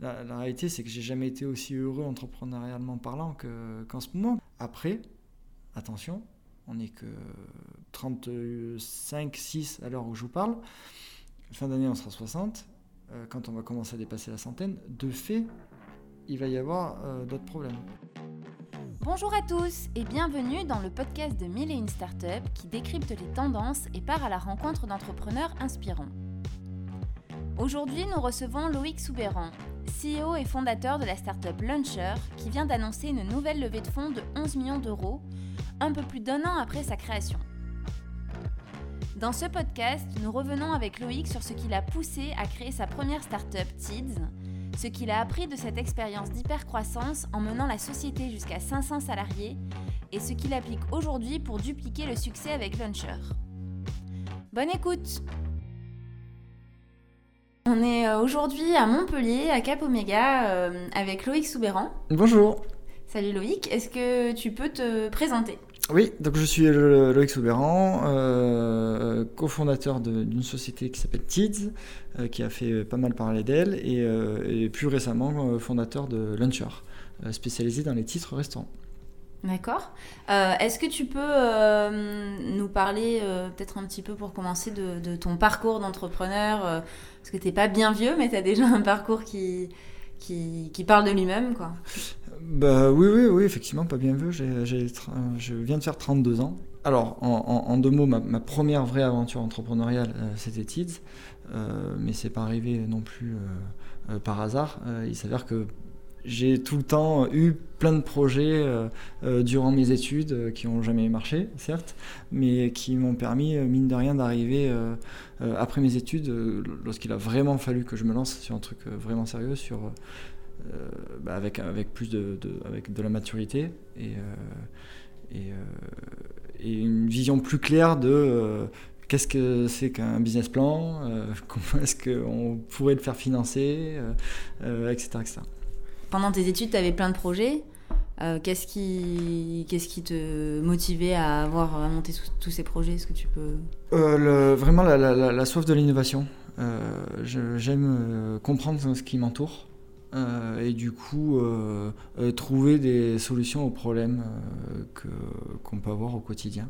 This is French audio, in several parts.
La, réalité, c'est que j'ai jamais été aussi heureux entrepreneurialement parlant qu'en ce moment. Après, attention, on n'est que 35, 6 à l'heure où je vous parle. Fin d'année, on sera 60. Euh, quand on va commencer à dépasser la centaine, de fait, il va y avoir euh, d'autres problèmes. Bonjour à tous et bienvenue dans le podcast de Mille et une Startups qui décrypte les tendances et part à la rencontre d'entrepreneurs inspirants. Aujourd'hui, nous recevons Loïc Soubéran, CEO et fondateur de la startup Launcher, qui vient d'annoncer une nouvelle levée de fonds de 11 millions d'euros, un peu plus d'un an après sa création. Dans ce podcast, nous revenons avec Loïc sur ce qui l'a poussé à créer sa première startup Tids, ce qu'il a appris de cette expérience d'hypercroissance en menant la société jusqu'à 500 salariés et ce qu'il applique aujourd'hui pour dupliquer le succès avec Launcher. Bonne écoute On est euh, aujourd'hui à Montpellier, à Cap Oméga, euh, avec Loïc Soubéran. Bonjour Salut Loïc, est-ce que tu peux te présenter? Oui, donc je suis Loïc Soubéran, euh, cofondateur d'une société qui s'appelle Tids, euh, qui a fait pas mal parler d'elle, et, euh, plus récemment fondateur de Luncher, spécialisé dans les titres restaurants. D'accord. Est-ce que tu peux nous parler, peut-être un petit peu pour commencer, de, ton parcours d'entrepreneur Parce que tu n'es pas bien vieux, mais tu as déjà un parcours qui, qui, qui parle de lui-même, quoi. Bah oui, oui, oui, effectivement, pas bien vu. je viens de faire 32 ans. Alors, en, deux mots, ma, première vraie aventure entrepreneuriale, euh, c'était Tids, euh, mais c'est pas arrivé non plus euh, par hasard. il s'avère que j'ai tout le temps eu plein de projets durant mes études qui n'ont jamais marché, certes, mais qui m'ont permis, mine de rien, d'arriver après mes études, lorsqu'il a vraiment fallu que je me lance sur un truc vraiment sérieux, sur euh, bah, avec, avec plus de, avec de la maturité et, euh, euh, une vision plus claire de qu'est-ce que c'est qu'un business plan, comment est-ce qu'on pourrait le faire financer, etc., Pendant tes études, tu avais plein de projets. qu'est-ce qui, qu'est-ce qui te motivait à avoir à monter tous ces projets? Est-ce que tu peux? Le, Vraiment la, soif de l'innovation. j'aime comprendre ce qui m'entoure. Euh, et du coup euh, euh, trouver des solutions aux problèmes qu'on peut avoir au quotidien.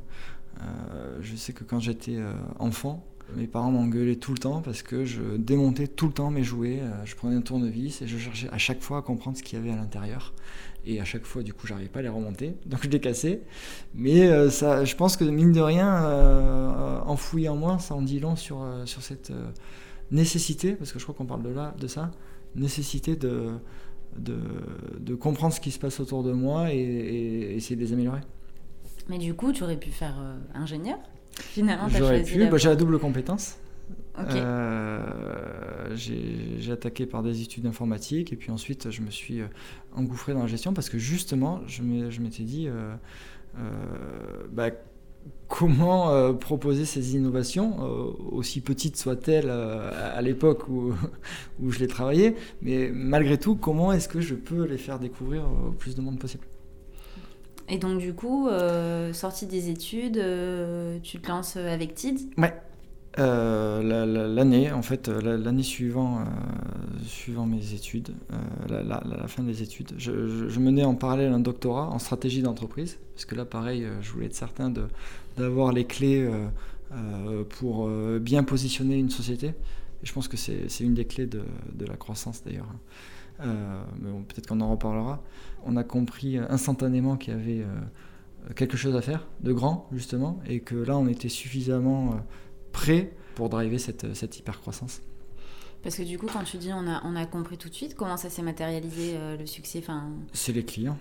je sais que quand j'étais enfant, mes parents m'engueulaient tout le temps parce que je démontais tout le temps mes jouets, je prenais un tournevis et je cherchais à chaque fois à comprendre ce qu'il y avait à l'intérieur. Et à chaque fois, du coup, j'arrivais pas à les remonter, donc je les cassais. Mais ça, je pense que mine de rien, enfoui en moi, ça en dit long sur, sur cette nécessité, parce que je crois qu'on parle de, là, de ça, nécessité de, de, comprendre ce qui se passe autour de moi et, essayer de les améliorer. Mais du coup, tu aurais pu faire euh, ingénieur? Finalement, J'aurais pu, bah, j'ai la double compétence. Euh, j'ai attaqué par des études informatiques et puis ensuite je me suis euh, engouffré dans la gestion parce que justement je m'étais dit bah, comment euh, proposer ces innovations, euh, aussi petites soient-elles euh, à l'époque où, où, je les travaillais, mais malgré tout, comment est-ce que je peux les faire découvrir au plus de monde possible? Et donc du coup, sortie des études, tu te lances avec TID Ouais. l'année, en fait, l'année suivant, suivant mes études, la, la, fin des études, je, menais en parallèle un doctorat en stratégie d'entreprise, parce que là, pareil, je voulais être certain d'avoir les clés euh, euh, pour euh, bien positionner une société. Et je pense que c'est une des clés de la croissance d'ailleurs. Mais bon, peut-être qu'on en reparlera. On a compris instantanément qu'il y avait quelque chose à faire de grand justement et que là on était suffisamment prêt pour driver cette, cette hyper croissance. Parce que du coup, quand tu dis on a, on a compris tout de suite, comment ça s'est matérialisé le succès enfin... C'est les clients.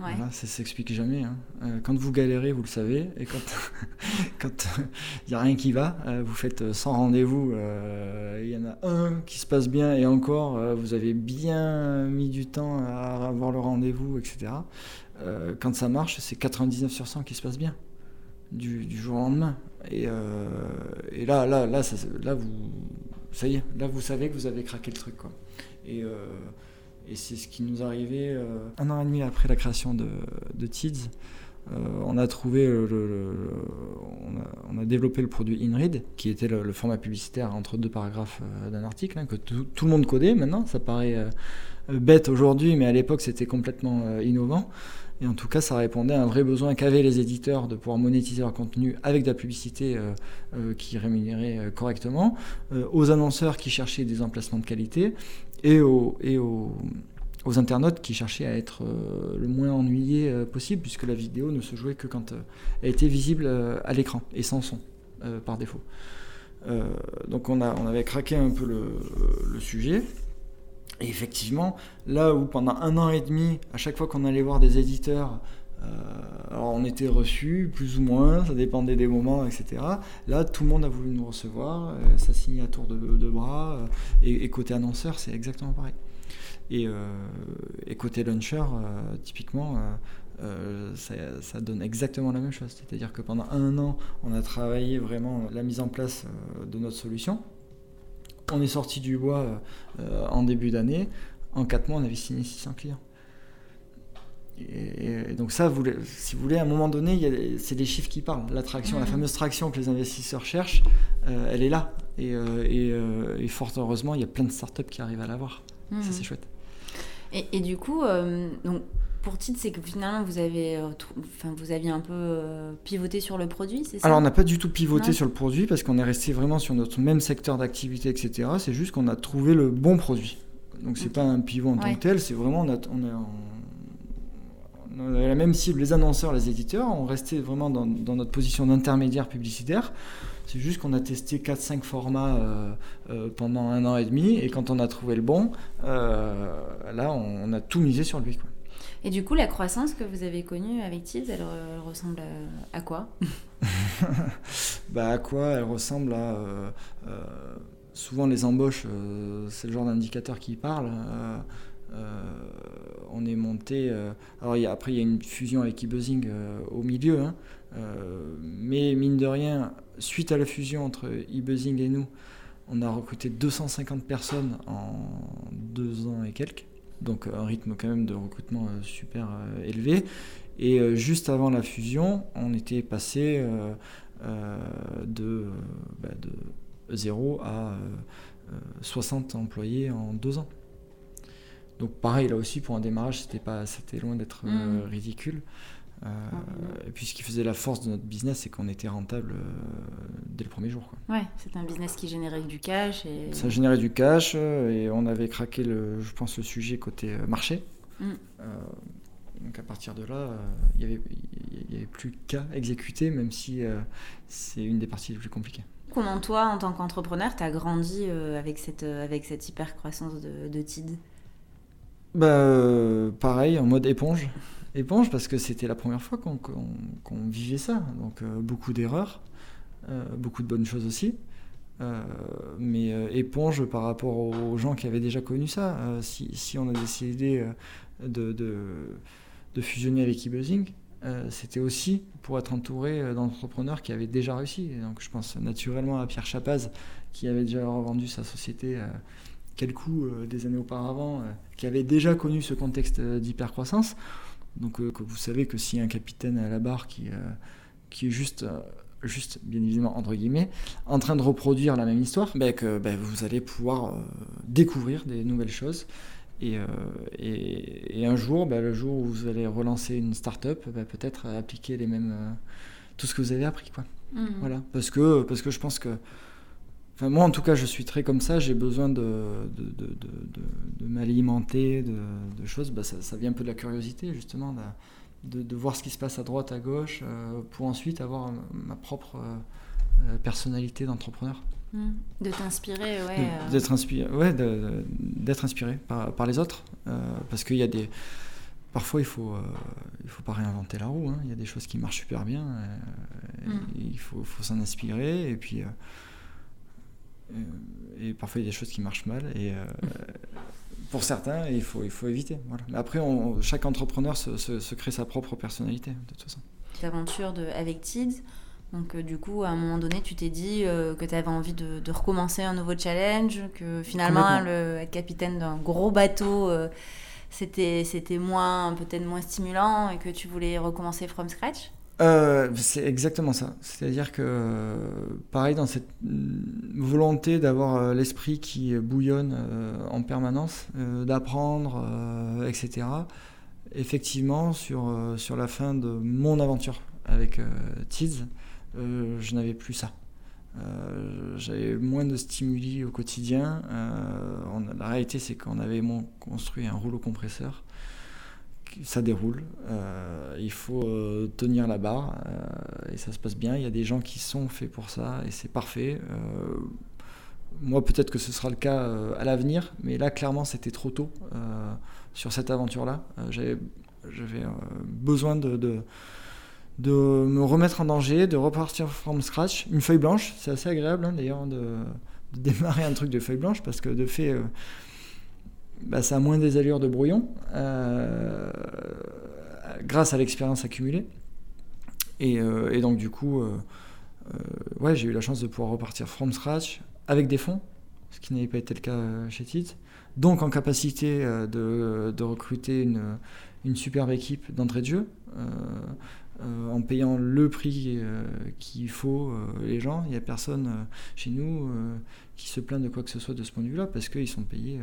Voilà, ça s'explique jamais. Hein. Euh, quand vous galérez, vous le savez, et quand il n'y a rien qui va, euh, vous faites 100 rendez-vous, euh, il y en a un qui se passe bien, et encore, vous avez bien mis du temps à avoir le rendez-vous, etc. quand ça marche, c'est 99 sur 100 qui se passe bien, du, jour au lendemain. Et, là, là, là, ça, là, vous, ça y est, là, vous savez que vous avez craqué le truc. Et et c'est ce qui nous arrivait euh, un an et demi après la création de, de Tids. on a trouvé, on, a, développé le produit InRead, qui était le, format publicitaire entre deux paragraphes d'un article, hein, que tout, le monde codait maintenant. Ça paraît bête aujourd'hui, mais à l'époque c'était complètement innovant. Et en tout cas, ça répondait à un vrai besoin qu'avaient les éditeurs de pouvoir monétiser leur contenu avec de la publicité euh, euh, qui rémunérait euh, correctement, aux annonceurs qui cherchaient des emplacements de qualité et aux, internautes qui cherchaient à être le moins ennuyés possible, puisque la vidéo ne se jouait que quand elle était visible à l'écran et sans son par défaut. donc on, avait craqué un peu le, sujet. Et effectivement, là où pendant un an et demi, à chaque fois qu'on allait voir des éditeurs, euh, alors on était reçus, plus ou moins, ça dépendait des moments, etc. Là, tout le monde a voulu nous recevoir, euh, ça signe à tour de, bras. Euh, et, côté annonceur, c'est exactement pareil. Et, côté launcher, typiquement, ça, ça, donne exactement la même chose. C'est-à-dire que pendant un an, on a travaillé vraiment la mise en place de notre solution. On est sorti du bois euh, en début d'année. En 4 mois, on avait signé 600 clients. Et, donc ça, vous, si vous voulez, à un moment donné, c'est les chiffres qui parlent. La traction, la mmh. fameuse traction que les investisseurs cherchent, euh, elle est là. Euh, et, fort heureusement, il y a plein de startups qui arrivent à l'avoir. Ça, c'est chouette. Et, du coup, donc, pour titre, c'est que finalement, vous, avez, euh, enfin, vous aviez un peu euh, pivoté sur le produit, c'est ça? Alors, on n'a pas du tout pivoté sur le produit parce qu'on est resté vraiment sur notre même secteur d'activité, etc. C'est juste qu'on a trouvé le bon produit. Donc, c'est pas un pivot en tant que tel, c'est vraiment. On, a, on, la même cible, les annonceurs, les éditeurs. On restait vraiment dans, notre position d'intermédiaire publicitaire. C'est juste qu'on a testé 4-5 formats euh, pendant un an et demi. Et quand on a trouvé le bon, là, on, a tout misé sur lui. Quoi. Et du coup, la croissance que vous avez connue avec Tiz, elle, ressemble à, quoi? Bah, À quoi? Elle ressemble à... Euh, euh, souvent les embauches, euh, c'est le genre d'indicateur qui parle. On est monté... alors y a, après, il y a une fusion avec eBuzzing au milieu. Hein, mais mine de rien, suite à la fusion entre eBuzzing et nous, on a recruté 250 personnes en deux ans et quelques donc un rythme quand même de recrutement euh, super euh, élevé. Et euh, juste avant la fusion, on était passé de, bah, de 0 à 60 employés en deux ans. Donc pareil, là aussi, pour un démarrage, c'était pas, c'était loin d'être mmh. ridicule. Euh, et puis ce qui faisait la force de notre business, c'est qu'on était rentable euh, dès le premier jour. Quoi. Ouais, c'était un business qui générait du cash. Et... Ça générait du cash euh, et on avait craqué, le, je pense, le sujet côté marché. Mm. donc à partir de là, il n'y avait, avait, plus qu'à exécuter, même si c'est une des parties les plus compliquées. Comment toi, en tant qu'entrepreneur, tu as grandi avec, cette, avec cette hyper croissance de, de TID? Bah, Pareil, en mode éponge éponge parce que c'était la première fois qu'on vivait ça. Donc euh, beaucoup d'erreurs, euh, beaucoup de bonnes choses aussi. Euh, mais éponge par rapport aux gens qui avaient déjà connu ça. Si, on a décidé de, fusionner avec eBuzzing, c'était aussi pour être entouré d'entrepreneurs qui avaient déjà réussi. donc je pense naturellement à Pierre Chapaz qui avait déjà revendu sa société quelques coups des années auparavant, qui avait déjà connu ce contexte d'hypercroissance. Donc euh, vous savez que s'il y a un capitaine à la barre qui, euh, qui est juste euh, juste bien évidemment entre guillemets, en train de reproduire la même histoire, ben, que ben, vous allez pouvoir découvrir des nouvelles choses. Et, et, un jour, ben, le jour où vous allez relancer une start-up, peut-être appliquer les mêmes, tout ce que vous avez appris. Quoi. Mmh. Voilà. Parce, que, parce que je pense que moi, en tout cas, je suis très comme ça. J'ai besoin de, de, de, m'alimenter de, choses. Bah, ça, vient un peu de la curiosité, justement, de, voir ce qui se passe à droite, à gauche, euh, pour ensuite avoir ma propre euh, personnalité d'entrepreneur. Mmh. De t'inspirer, ouais. Euh. D'être inspiré, ouais, d'être inspiré par, par, les autres. parce qu'il y a des. Parfois, il faut, il faut pas réinventer la roue. Hein. Il y a des choses qui marchent super bien. Mmh. Il faut, faut s'en inspirer. Et puis. Euh, et parfois il y a des choses qui marchent mal et euh, pour certains il faut, il faut éviter. Mais après on, chaque entrepreneur se, se, crée sa propre personnalité de toute façon. L'aventure avec Tids, donc euh, du coup à un moment donné tu t'es dit que tu avais envie de, de, recommencer un nouveau challenge, que finalement le, être capitaine d'un gros bateau c'était c'était moins peut-être moins stimulant et que tu voulais recommencer from scratch? Euh, c'est exactement ça. C'est-à-dire que, pareil, dans cette volonté d'avoir l'esprit qui bouillonne en permanence, d'apprendre, etc., effectivement, sur, sur la fin de mon aventure avec Tids, je n'avais plus ça. Euh, j'avais moins de stimuli au quotidien. Euh, la réalité, c'est qu'on avait construit un rouleau compresseur. Ça déroule. Euh, il faut tenir la barre et ça se passe bien. Il y a des gens qui sont faits pour ça et c'est parfait. moi, peut-être que ce sera le cas à l'avenir, mais là, clairement, c'était trop tôt sur cette aventure-là. J'avais besoin de me remettre en danger, de repartir from scratch. Une feuille blanche, c'est assez agréable hein, d'ailleurs de, démarrer un truc de feuille blanche parce que de fait, euh, bah, ça a moins des allures de brouillon euh, grâce à l'expérience accumulée. Et, euh, donc du coup, ouais, j'ai eu la chance de pouvoir repartir from scratch avec des fonds, ce qui n'avait pas été le cas chez TIT. Donc en capacité de, recruter une, une superbe équipe d'entrée de jeu. Euh, en payant le prix euh, qu'il faut euh, les gens. Il n'y a personne chez nous qui se plaint de quoi que ce soit de ce point de vue-là, parce qu'ils sont payés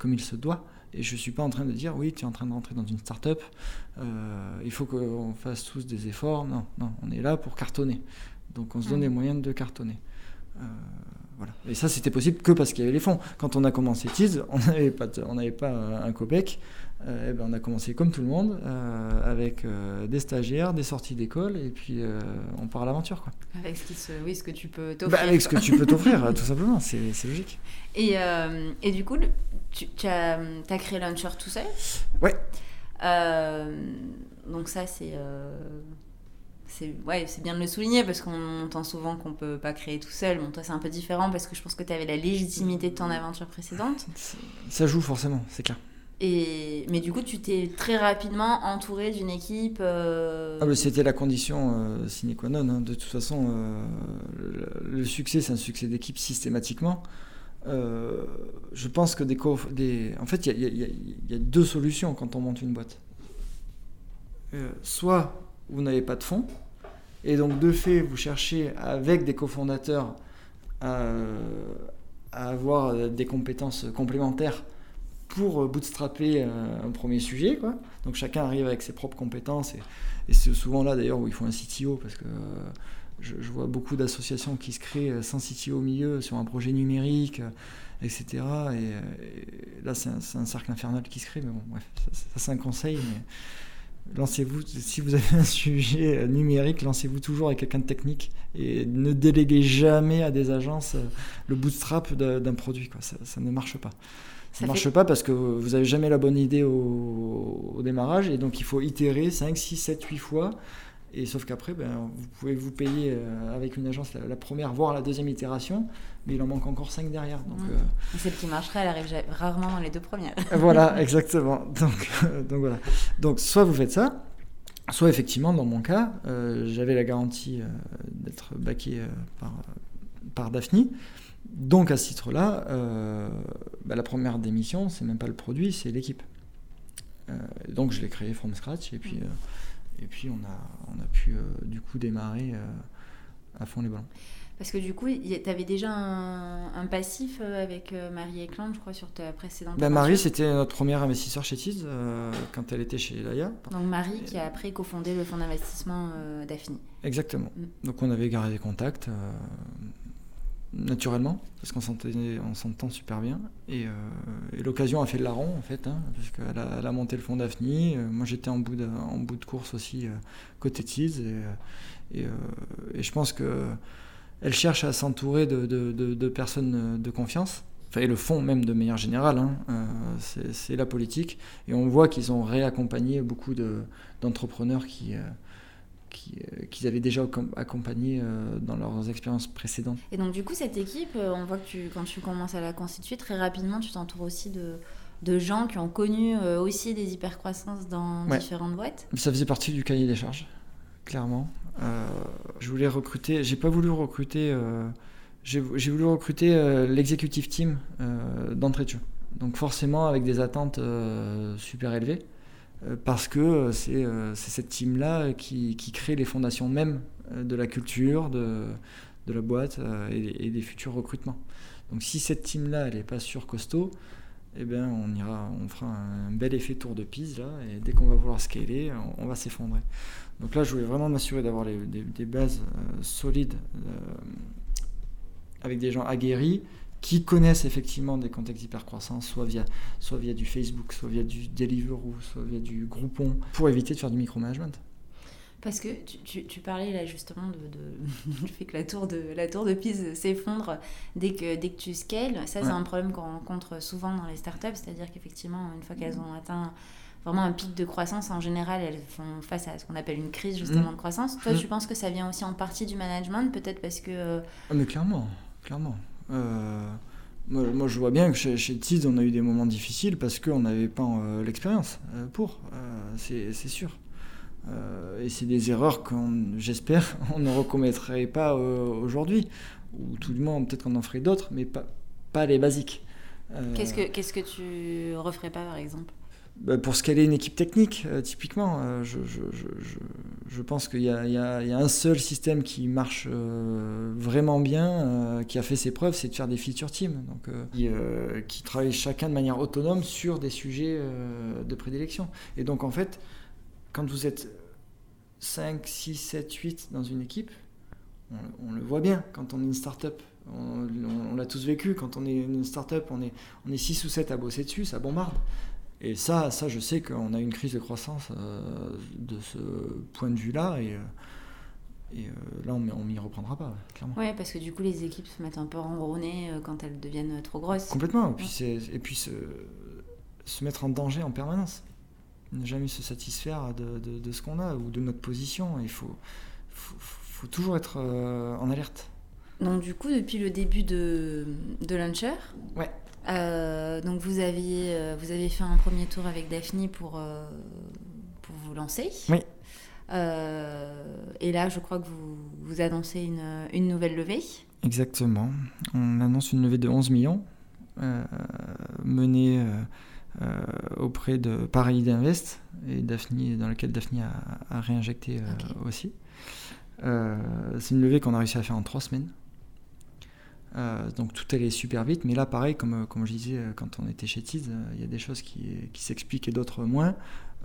comme il se doit. Et je ne suis pas en train de dire, oui, tu es en train de rentrer dans une start-up, il faut qu'on fasse tous des efforts. Non, non, on est là pour cartonner. Donc on se donne mmh. les moyens de cartonner. voilà. Et ça, c'était possible que parce qu'il y avait les fonds. Quand on a commencé Tease, on n'avait pas, on pas un copec. Euh, eh ben, on a commencé comme tout le monde, euh, avec euh, des stagiaires, des sorties d'école, et puis on part à l'aventure. Quoi. Avec ce, qui oui, ce que tu peux bah, t'offrir. avec ce que tu peux t'offrir, tout simplement, c'est, logique. Et, et, du coup, tu, tu as, as, créé Launcher tout seul Ouais. donc ça, c'est... c'est ouais, bien de le souligner parce qu'on entend souvent qu'on peut pas créer tout seul. Bon, toi, c'est un peu différent parce que je pense que tu avais la légitimité de ton aventure précédente. Ça joue forcément, c'est clair. Et, mais du coup, tu t'es très rapidement entouré d'une équipe. Euh, ah, C'était la condition euh, sine qua non. Hein. De toute façon, euh, le, succès, c'est un succès d'équipe systématiquement. Je pense que des, des... En fait, il y, a deux solutions quand on monte une boîte. soit vous n'avez pas de fonds, et donc de fait, vous cherchez avec des cofondateurs à, avoir des compétences complémentaires pour euh, bootstrapper euh, un premier sujet. Quoi. Donc chacun arrive avec ses propres compétences. Et, c'est souvent là d'ailleurs où il faut un CTO, parce que euh, je, vois beaucoup d'associations qui se créent sans CTO au milieu sur un projet numérique, etc. Et, là, c'est un, cercle infernal qui se crée. Mais bon, bref, ça, c'est un conseil. Mais lancez-vous, si vous avez un sujet numérique, lancez-vous toujours avec quelqu'un de technique et ne déléguez jamais à des agences le bootstrap d'un produit. Quoi. Ça, ça ne marche pas. Ça ne marche pas parce que vous n'avez jamais la bonne idée au, démarrage et donc il faut itérer 5, 6, 7, 8 fois. Et sauf qu'après, ben, vous pouvez vous payer euh, avec une agence la, première, voire la deuxième itération, mais il en manque encore 5 derrière. Donc, mmh. euh, Celle qui marcherait, elle arrive rarement dans les deux premières. voilà, exactement. Donc, euh, donc, voilà. donc soit vous faites ça, soit effectivement, dans mon cas, j'avais la garantie d'être baqué par, par Daphne. Donc à ce titre-là, euh, bah, la première démission, c'est même pas le produit, c'est l'équipe. Euh, donc je l'ai créé from scratch et puis, euh, et puis on, a, on a pu du coup démarrer à fond les ballons. Parce que du coup, tu avais déjà un, passif avec Marie Eklund, je crois, sur ta précédente bah, Marie, c'était notre première investisseur chez Tiz quand elle était chez Laia. Donc Marie qui a après cofondé le fonds d'investissement d'Affini. Exactement. Mm. Donc on avait gardé contacts naturellement, parce qu'on s'entend super bien. Euh, et, l'occasion a fait le larron, en fait, hein, parce qu'elle a, monté le fond d'Afni. Euh, moi, j'étais en, bout de, course aussi, euh, côté Tease. Et, et, je pense qu'elle cherche à s'entourer de, personnes de confiance. Enfin, et le fond même de manière générale, hein, c'est la politique. Et on voit qu'ils ont réaccompagné beaucoup d'entrepreneurs qui qu'ils avaient déjà accompagné euh, dans leurs expériences précédentes. Et donc du coup, cette équipe, euh, on voit que tu, quand tu commences à la constituer, très rapidement, tu t'entoures aussi de, de, gens qui ont connu aussi des hypercroissances dans différentes boîtes. Ça faisait partie du cahier des charges, clairement. je voulais recruter, j'ai pas voulu recruter, j'ai voulu recruter l'executive team d'entrée de jeu. Donc forcément avec des attentes super élevées. Parce que c'est cette team-là qui, crée les fondations même de la culture, de, la boîte et, des futurs recrutements. Donc si cette team-là, elle n'est pas sur costaud, eh bien, on ira, on fera un bel effet tour de piste là, et dès qu'on va vouloir scaler, on, va s'effondrer. Donc là, je voulais vraiment m'assurer d'avoir des, bases euh, solides euh, avec des gens aguerris qui connaissent effectivement des contextes hypercroissants, soit via, soit via du Facebook, soit via du Deliveroo, soit via du Groupon, pour éviter de faire du micromanagement. Parce que tu, tu, parlais là justement de, du fait que la tour de, la tour de Pise s'effondre dès que, dès que tu scales. Ça, c'est un problème qu'on rencontre souvent dans les startups, c'est-à-dire qu'effectivement, une fois qu'elles ont atteint vraiment un pic de croissance, en général, elles font face à ce qu'on appelle une crise justement mm. de croissance. Toi, tu mm. penses que ça vient aussi en partie du management, peut-être parce que... Euh, ah, mais clairement, clairement. Euh, moi, je vois bien que chez, chez on a eu des moments difficiles parce qu'on n'avait pas euh, l'expérience pour, c'est sûr. Euh, et c'est des erreurs qu'on, j'espère, on ne recommettrait pas euh, aujourd'hui. Ou tout du moins, peut-être qu'on en ferait d'autres, mais pas, pas les basiques. Euh, qu'est-ce, que, qu'est-ce que tu referais pas, par exemple? Bah, Pour scaler une équipe technique, typiquement, je, je, je, je, pense qu'il y a, un seul système qui marche vraiment bien, qui a fait ses preuves, c'est de faire des feature teams, donc, qui, qui travaillent chacun de manière autonome sur des sujets de prédilection. Et donc, en fait, quand vous êtes 5, 6, 7, 8 dans une équipe, on, le voit bien quand on est une start-up. On, l'a tous vécu, quand on est une start-up, on est, on est 6 ou 7 à bosser dessus, ça bombarde. Et ça, ça je sais qu'on a une crise de croissance euh, de ce point de vue-là. Et, euh, et euh, là, on ne m'y reprendra pas, clairement. Oui, parce que du coup, les équipes se mettent un peu ronronnées quand elles deviennent trop grosses. Complètement. Et puis, et puis se, se mettre en danger en permanence ne jamais se satisfaire de, de, ce qu'on a ou de notre position. Il faut, faut, toujours être en alerte. Donc du coup, depuis le début de, de Launcher, ouais. Euh, donc vous aviez, euh, vous avez fait un premier tour avec Daphne pour, pour vous lancer. Oui. et là, je crois que vous, vous annoncez une, une, nouvelle levée. Exactement. On annonce une levée de 11 millions menée euh, auprès de Paris Invest et Daphne, dans lequel Daphne a, réinjecté euh, aussi. Euh, c'est une levée qu'on a réussi à faire en trois semaines. Donc tout allait super vite, mais là pareil, comme, comme je disais quand on était chez Tiz, il y a des choses qui, qui s'expliquent et d'autres moins.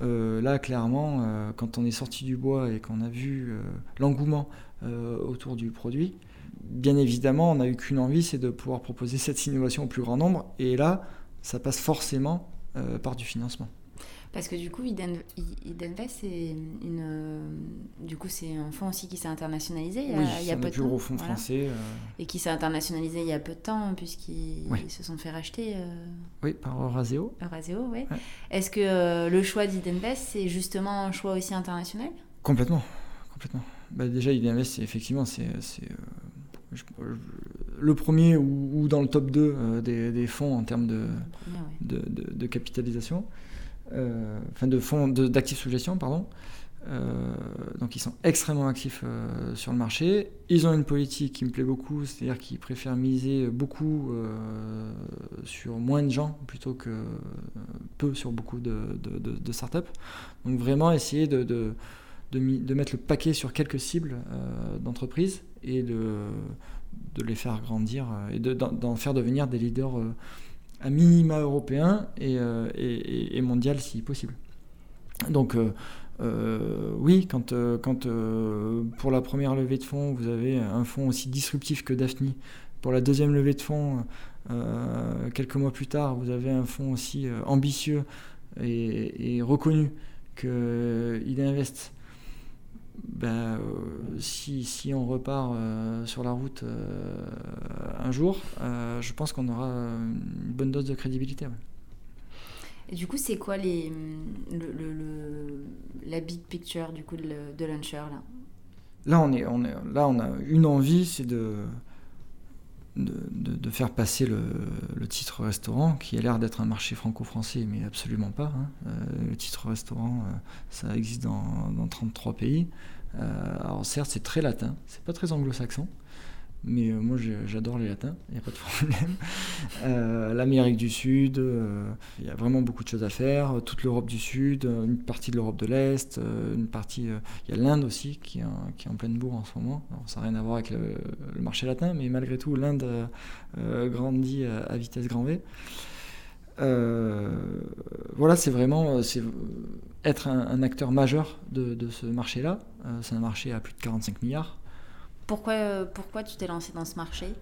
là clairement, quand on est sorti du bois et qu'on a vu l'engouement autour du produit, bien évidemment on n'a eu qu'une envie, c'est de pouvoir proposer cette innovation au plus grand nombre. Et là, ça passe forcément euh, par du financement. Parce que du coup, Idenvest, c'est une, euh, du coup, c'est un fonds aussi qui s'est internationalisé il y a, oui, il y a peu de temps. fonds français. Euh. Et qui s'est internationalisé il y a peu de temps, puisqu'ils se sont fait racheter. Oui, par Euraseo. Euraseo, oui. Est-ce que le choix d'Idenvest, c'est justement un choix aussi international? Complètement. Complètement. Bah, déjà, Idenvest, effectivement, c'est le premier ou, dans le top 2 euh, des, fonds en termes de, de, capitalisation, euh, enfin de fonds d'actifs sous gestion, pardon. Euh, donc ils sont extrêmement actifs sur le marché. Ils ont une politique qui me plaît beaucoup, c'est-à-dire qu'ils préfèrent miser beaucoup sur moins de gens plutôt que peu sur beaucoup de, startups. Donc vraiment essayer de, mettre le paquet sur quelques cibles d'entreprises et de, les faire grandir euh, et d'en faire devenir des leaders euh, à minima européens et, euh, et, et, mondial si possible. Donc oui, quand, quand pour la première levée de fonds, vous avez un fonds aussi disruptif que Daphne, pour la deuxième levée de fonds, quelques mois plus tard, vous avez un fonds aussi ambitieux et, et reconnu que il investe ben, euh, si, si, on repart euh, sur la route euh, un jour, je pense qu'on aura une bonne dose de crédibilité. Et du coup, c'est quoi les, le, la big picture du coup de, de Launcher là? Là, on est, on est, là, on a une envie, c'est de, de, faire passer le, titre restaurant, qui a l'air d'être un marché franco-français, mais absolument pas. Hein. le titre restaurant, ça existe dans, dans 33 pays. Euh, alors certes, c'est très latin, c'est pas très anglo-saxon, mais euh, moi j'adore les latins, il n'y a pas de problème. Euh, L'Amérique du Sud, il y a vraiment beaucoup de choses à faire. Toute l'Europe du Sud, une partie de l'Europe de l'Est, une partie. Il y a l'Inde aussi qui est, en, pleine bourre en ce moment. Ça n'a rien à voir avec le, marché latin, mais malgré tout, l'Inde grandit à, vitesse grand V. voilà, c'est vraiment être un, acteur majeur de, de ce marché-là. c'est un marché à plus de 45 milliards. Pourquoi, euh, pourquoi tu t'es lancé dans ce marché?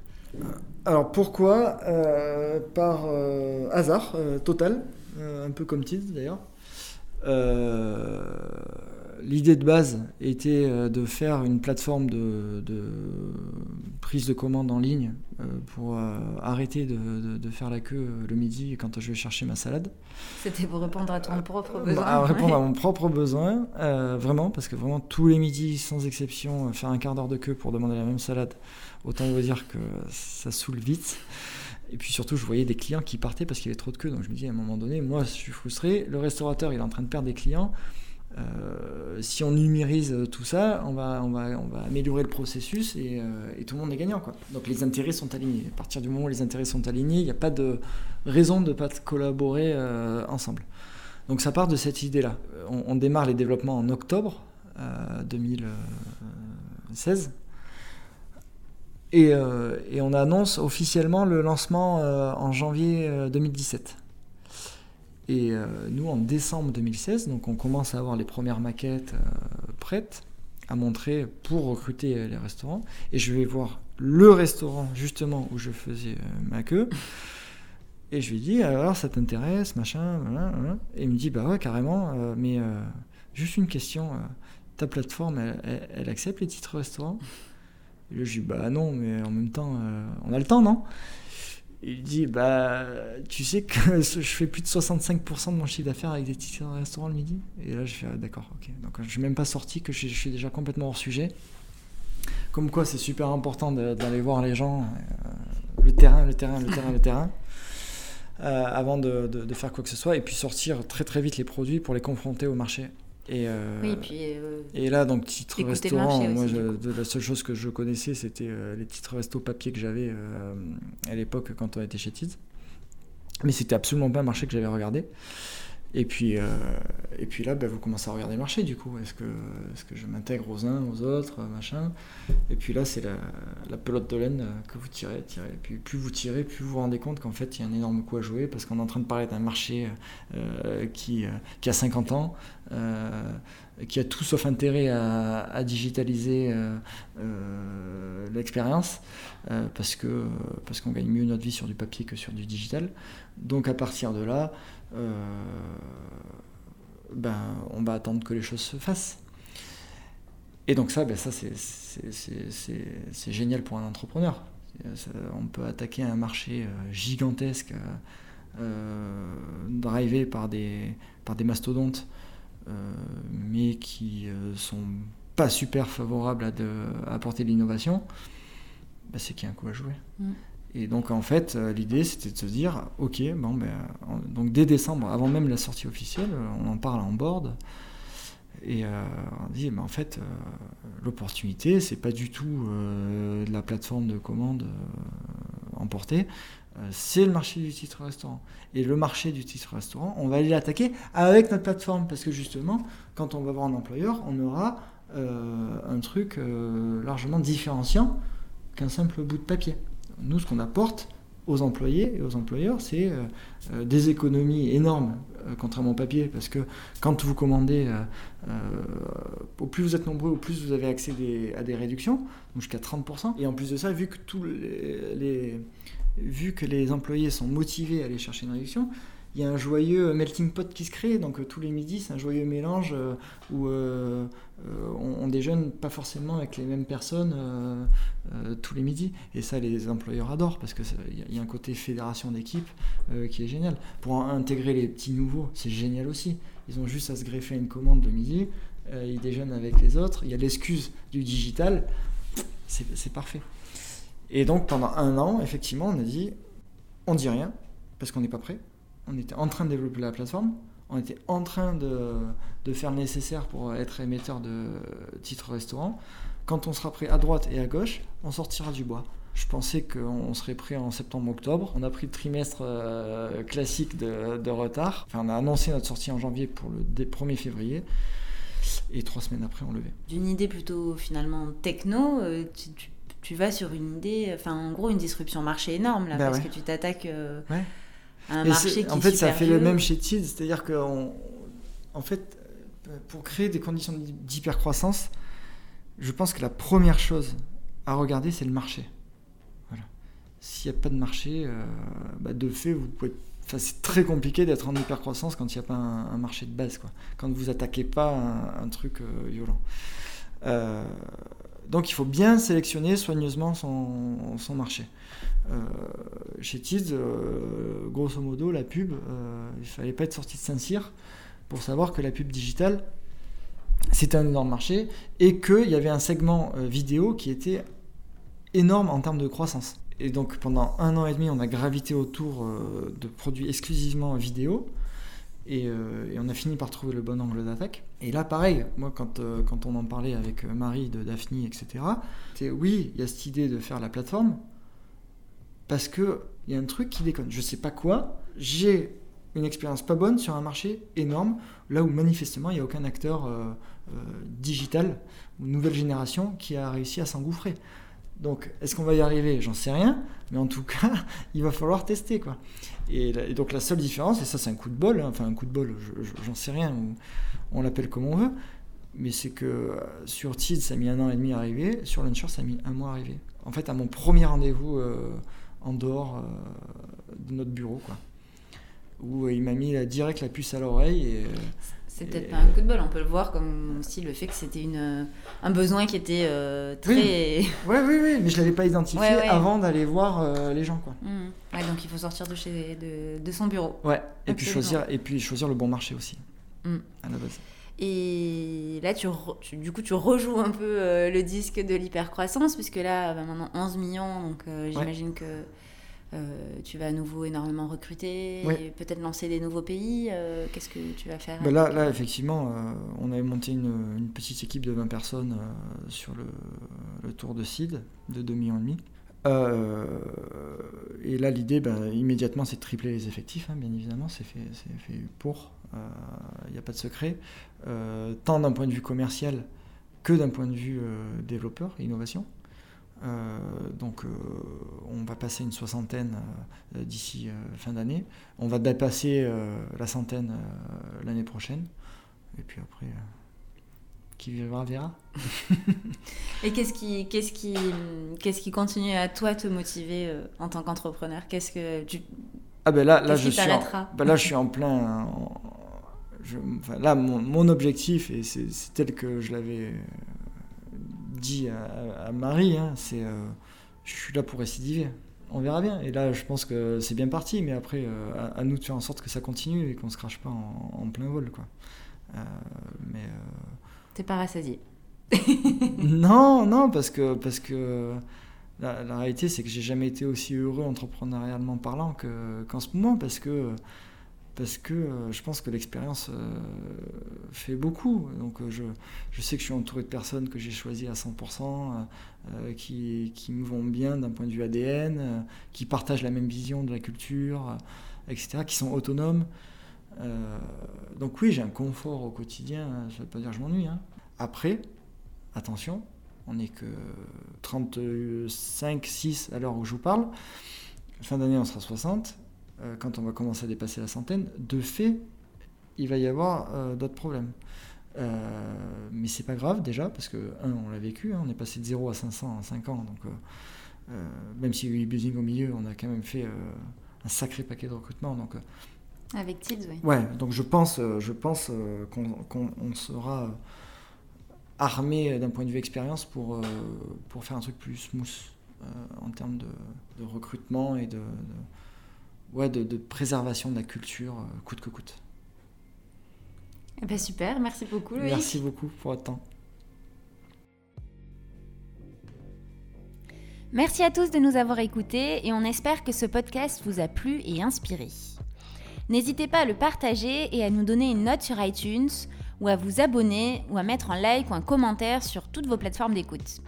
Alors pourquoi? Euh, Par euh, hasard total, un peu comme Tiz d'ailleurs. L'idée de base était de faire une plateforme de, prise de commande en ligne pour arrêter de, faire la queue le midi quand je vais chercher ma salade. C'était pour répondre à ton propre besoin. À répondre à mon propre besoin, vraiment, parce que vraiment tous les midis, sans exception, faire un quart d'heure de queue pour demander la même salade, autant vous dire que ça saoule vite. Et puis surtout, je voyais des clients qui partaient parce qu'il y avait trop de queue. Donc je me dis à un moment donné, moi je suis frustré, le restaurateur il est en train de perdre des clients. Euh, si on numérise tout ça, on va, on va, on va améliorer le processus et, euh, et, tout le monde est gagnant. Quoi. Donc les intérêts sont alignés. À partir du moment où les intérêts sont alignés, il n'y a pas de raison de ne pas collaborer euh, ensemble. Donc ça part de cette idée-là. On, démarre les développements en octobre 2016. Et, et, on annonce officiellement le lancement en janvier 2017. Et euh, nous, en décembre 2016, donc on commence à avoir les premières maquettes euh, prêtes à montrer pour recruter euh, les restaurants. Et je vais voir le restaurant justement où je faisais ma queue. Et je lui dis, alors ça t'intéresse, machin, Et il me dit, bah ouais, carrément, mais juste une question, ta plateforme, elle, accepte les titres restaurants? Et là, je dis, bah non, mais en même temps, on a le temps, non? Il dit bah tu sais que je fais plus de 65% de mon chiffre d'affaires avec des tickets de restaurant le midi? Et là je fais ah, d'accord ok. Donc je suis même pas sorti que je, suis déjà complètement hors sujet. Comme quoi c'est super important d'aller voir les gens euh, le terrain le terrain le terrain le terrain euh, avant de, de, faire quoi que ce soit et puis sortir très très vite les produits pour les confronter au marché et, euh, oui, puis, euh, et là, donc, titre restaurant, moi, la seule chose que je connaissais, c'était euh, les titres resto papier que j'avais à l'époque quand on était chez Tids. Mais c'était absolument pas un marché que j'avais regardé. Et puis, euh, et puis là, ben, vous commencez à regarder le marché du coup. Est-ce que, est que je m'intègre aux uns, aux autres, machin? Et puis là, c'est la, la, pelote de laine que vous tirez, tirez. Et puis plus vous tirez, plus vous vous rendez compte qu'en fait, il y a un énorme coup à jouer parce qu'on est en train de parler d'un marché euh, qui, euh, qui a 50 ans, qui a tout sauf intérêt à, digitaliser l'expérience parce que parce qu'on gagne mieux notre vie sur du papier que sur du digital. Donc à partir de là, euh, ben, on va attendre que les choses se fassent. Et donc ça, ben ça c'est génial pour un entrepreneur. on peut attaquer un marché euh, gigantesque, euh, drivé par des, par des mastodontes, mais qui sont pas super favorables à, de, apporter de l'innovation. Ben, c'est qu'il y a un coup à jouer. Mm. Et donc en fait, euh, l'idée c'était de se dire, ok, bon, ben, donc dès décembre, avant même la sortie officielle, on en parle en board. Et euh, on dit, en fait, euh, l'opportunité, c'est pas du tout la plateforme de commande emportée, c'est le marché du titre restaurant. Et le marché du titre restaurant, on va aller l'attaquer avec notre plateforme, parce que justement, quand on va voir un employeur, on aura un truc largement différenciant qu'un simple bout de papier nous, ce qu'on apporte aux employés et aux employeurs, c'est euh, euh, des économies énormes, euh, contrairement au papier, parce que quand vous commandez, au plus vous êtes nombreux, au plus vous avez accès à des réductions, jusqu'à 30%. Et en plus de ça, vu que, tous les, vu que les employés sont motivés à aller chercher une réduction, il y a un joyeux melting pot qui se crée. Donc euh, tous les midis, c'est un joyeux mélange euh, où euh, on, déjeune pas forcément avec les mêmes personnes tous les midis. Et ça, les employeurs adorent parce qu'il y, a un côté fédération d'équipe qui est génial. Pour intégrer les petits nouveaux, c'est génial aussi. Ils ont juste à se greffer une commande le midi, ils déjeunent avec les autres. Il y a l'excuse du digital, c'est parfait. Et donc pendant un an, effectivement, on a dit, on dit rien parce qu'on n'est pas prêt on était en train de développer la plateforme, on était en train de, faire le nécessaire pour être émetteur de titres restaurant. quand on sera prêt à droite et à gauche, on sortira du bois. Je pensais qu'on serait prêt en septembre-octobre. On a pris le trimestre euh, classique de, retard. Enfin, on a annoncé notre sortie en janvier pour le 1er février. Et trois semaines après, on levait. D'une idée plutôt finalement techno, euh, tu, vas sur une idée, enfin en gros une disruption marché énorme là, bah parce que tu t'attaques euh, à un marché qui En fait, ça fait le même chez TID, c'est-à-dire que en fait, pour créer des conditions d'hypercroissance, je pense que la première chose à regarder, c'est le marché. S'il n'y a pas de marché, euh, bah, de fait, vous pouvez c'est très compliqué d'être en hypercroissance quand il n'y a pas un, marché de base, quoi. quand vous attaquez pas un, truc euh, violent. Euh, donc il faut bien sélectionner soigneusement son, marché. chez Tiz, grosso modo, la pub, il ne fallait pas être sorti de Saint-Cyr pour savoir que la pub digitale, c'était un énorme marché et qu'il y avait un segment vidéo qui était énorme en termes de croissance. Et donc pendant un an et demi, on a gravité autour euh, de produits exclusivement vidéo. Euh, et, on a fini par trouver le bon angle d'attaque. Et là, pareil, moi, quand, euh, on en parlait avec Marie de Daphne, etc., c'est oui, il y a cette idée de faire la plateforme, parce qu'il y a un truc qui déconne. Je sais pas quoi, j'ai une expérience pas bonne sur un marché énorme, là où manifestement, il n'y a aucun acteur digital ou nouvelle génération qui a réussi à s'engouffrer. Donc, est-ce qu'on va y arriver? J'en sais rien, mais en tout cas, il va falloir tester, quoi. Et, donc, la seule différence, et ça, c'est un coup de bol, hein, enfin, un coup de bol, j'en sais rien, on l'appelle comme on veut, mais c'est que euh, sur TID, ça a mis un an et demi à arriver, sur Launcher, ça a mis un mois à arriver. En fait, à mon premier rendez-vous euh, en dehors euh, de notre bureau, quoi, où il m'a mis direct la puce à l'oreille et c'est peut-être pas un coup de bol, on peut le voir comme aussi le fait que c'était une, un besoin qui était euh, très. Oui. oui, oui, mais je l'avais pas identifié avant d'aller voir euh, les gens. Quoi. Mmh. Ouais, donc il faut sortir de, chez, de, de son bureau. Ouais, et puis, choisir, et puis choisir le bon marché aussi, mmh. à la base. Et là, tu, du coup, tu rejoues un peu euh, le disque de l'hypercroissance, puisque là, bah, maintenant 11 millions, donc j'imagine que euh, tu vas à nouveau énormément recruter, peut-être lancer des nouveaux pays. Euh, qu'est-ce que tu vas faire ben là, là, effectivement, euh, on avait monté une, petite équipe de 20 personnes sur le, tour de CID de 2,5 millions. et là, l'idée, ben, immédiatement, c'est de tripler les effectifs, hein, bien évidemment, c'est fait, fait, pour. Il n'y a pas de secret. tant d'un point de vue commercial que d'un point de vue développeur, innovation. Euh, donc euh, on va passer une soixantaine euh, d'ici fin d'année. On va dépasser la centaine l'année prochaine. Et puis après, qui vivra verra. Et qu'est-ce qui, qu'est-ce qui, qu'est-ce qui continue à toi te motiver en tant qu'entrepreneur? Qu'est-ce que tu ah ben là, là je suis en, ben là je suis en plein. je, enfin, là mon, mon objectif et c'est tel que je l'avais dit à, Marie, hein, c'est euh, je suis là pour récidiver. On verra bien. Et là, je pense que c'est bien parti, mais après, euh, à, nous de faire en sorte que ça continue et qu'on se crache pas en, plein vol, quoi. Euh, mais t'es pas rassasié. non, non, parce que parce que la, réalité, c'est que j'ai jamais été aussi heureux entrepreneurialement parlant qu'en ce moment, parce que parce que euh, je pense que l'expérience euh, fait beaucoup. Donc euh, je, je, sais que je suis entouré de personnes que j'ai choisies à 100%, qui, qui, me vont bien d'un point de vue ADN, qui partagent la même vision de la culture, etc., qui sont autonomes. donc oui, j'ai un confort au quotidien, ça ne veut pas dire que je m'ennuie. Hein. Après, attention, on n'est que 35, 6 à l'heure où je vous parle. Fin d'année, on sera 60 euh, quand on va commencer à dépasser la centaine, de fait, il va y avoir euh, d'autres problèmes. Euh, mais c'est pas grave déjà, parce que, un, on l'a vécu, hein, on est passé de 0 à 500 en 5 ans, donc même s'il y a eu buzzing au milieu, on a quand même fait un sacré paquet de recrutement. Donc, Avec Tids, oui. Ouais, donc je pense, je pense qu'on sera armé d'un point de vue expérience pour, pour faire un truc plus smooth en termes de, recrutement et de ouais, de, préservation de la culture, euh, coûte que coûte. Eh ben super, merci beaucoup Loïc. Merci beaucoup pour votre temps. Merci à tous de nous avoir écoutés et on espère que ce podcast vous a plu et inspiré. N'hésitez pas à le partager et à nous donner une note sur iTunes ou à vous abonner ou à mettre un like ou un commentaire sur toutes vos plateformes d'écoute.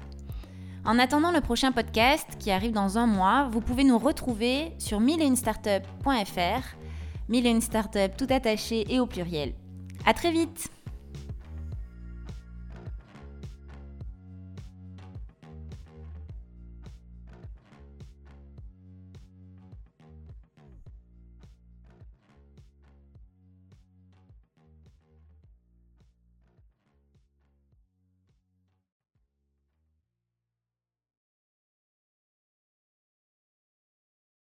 En attendant le prochain podcast qui arrive dans un mois, vous pouvez nous retrouver sur milleetunestartup.fr, mille et une startup tout attaché et au pluriel. À très vite!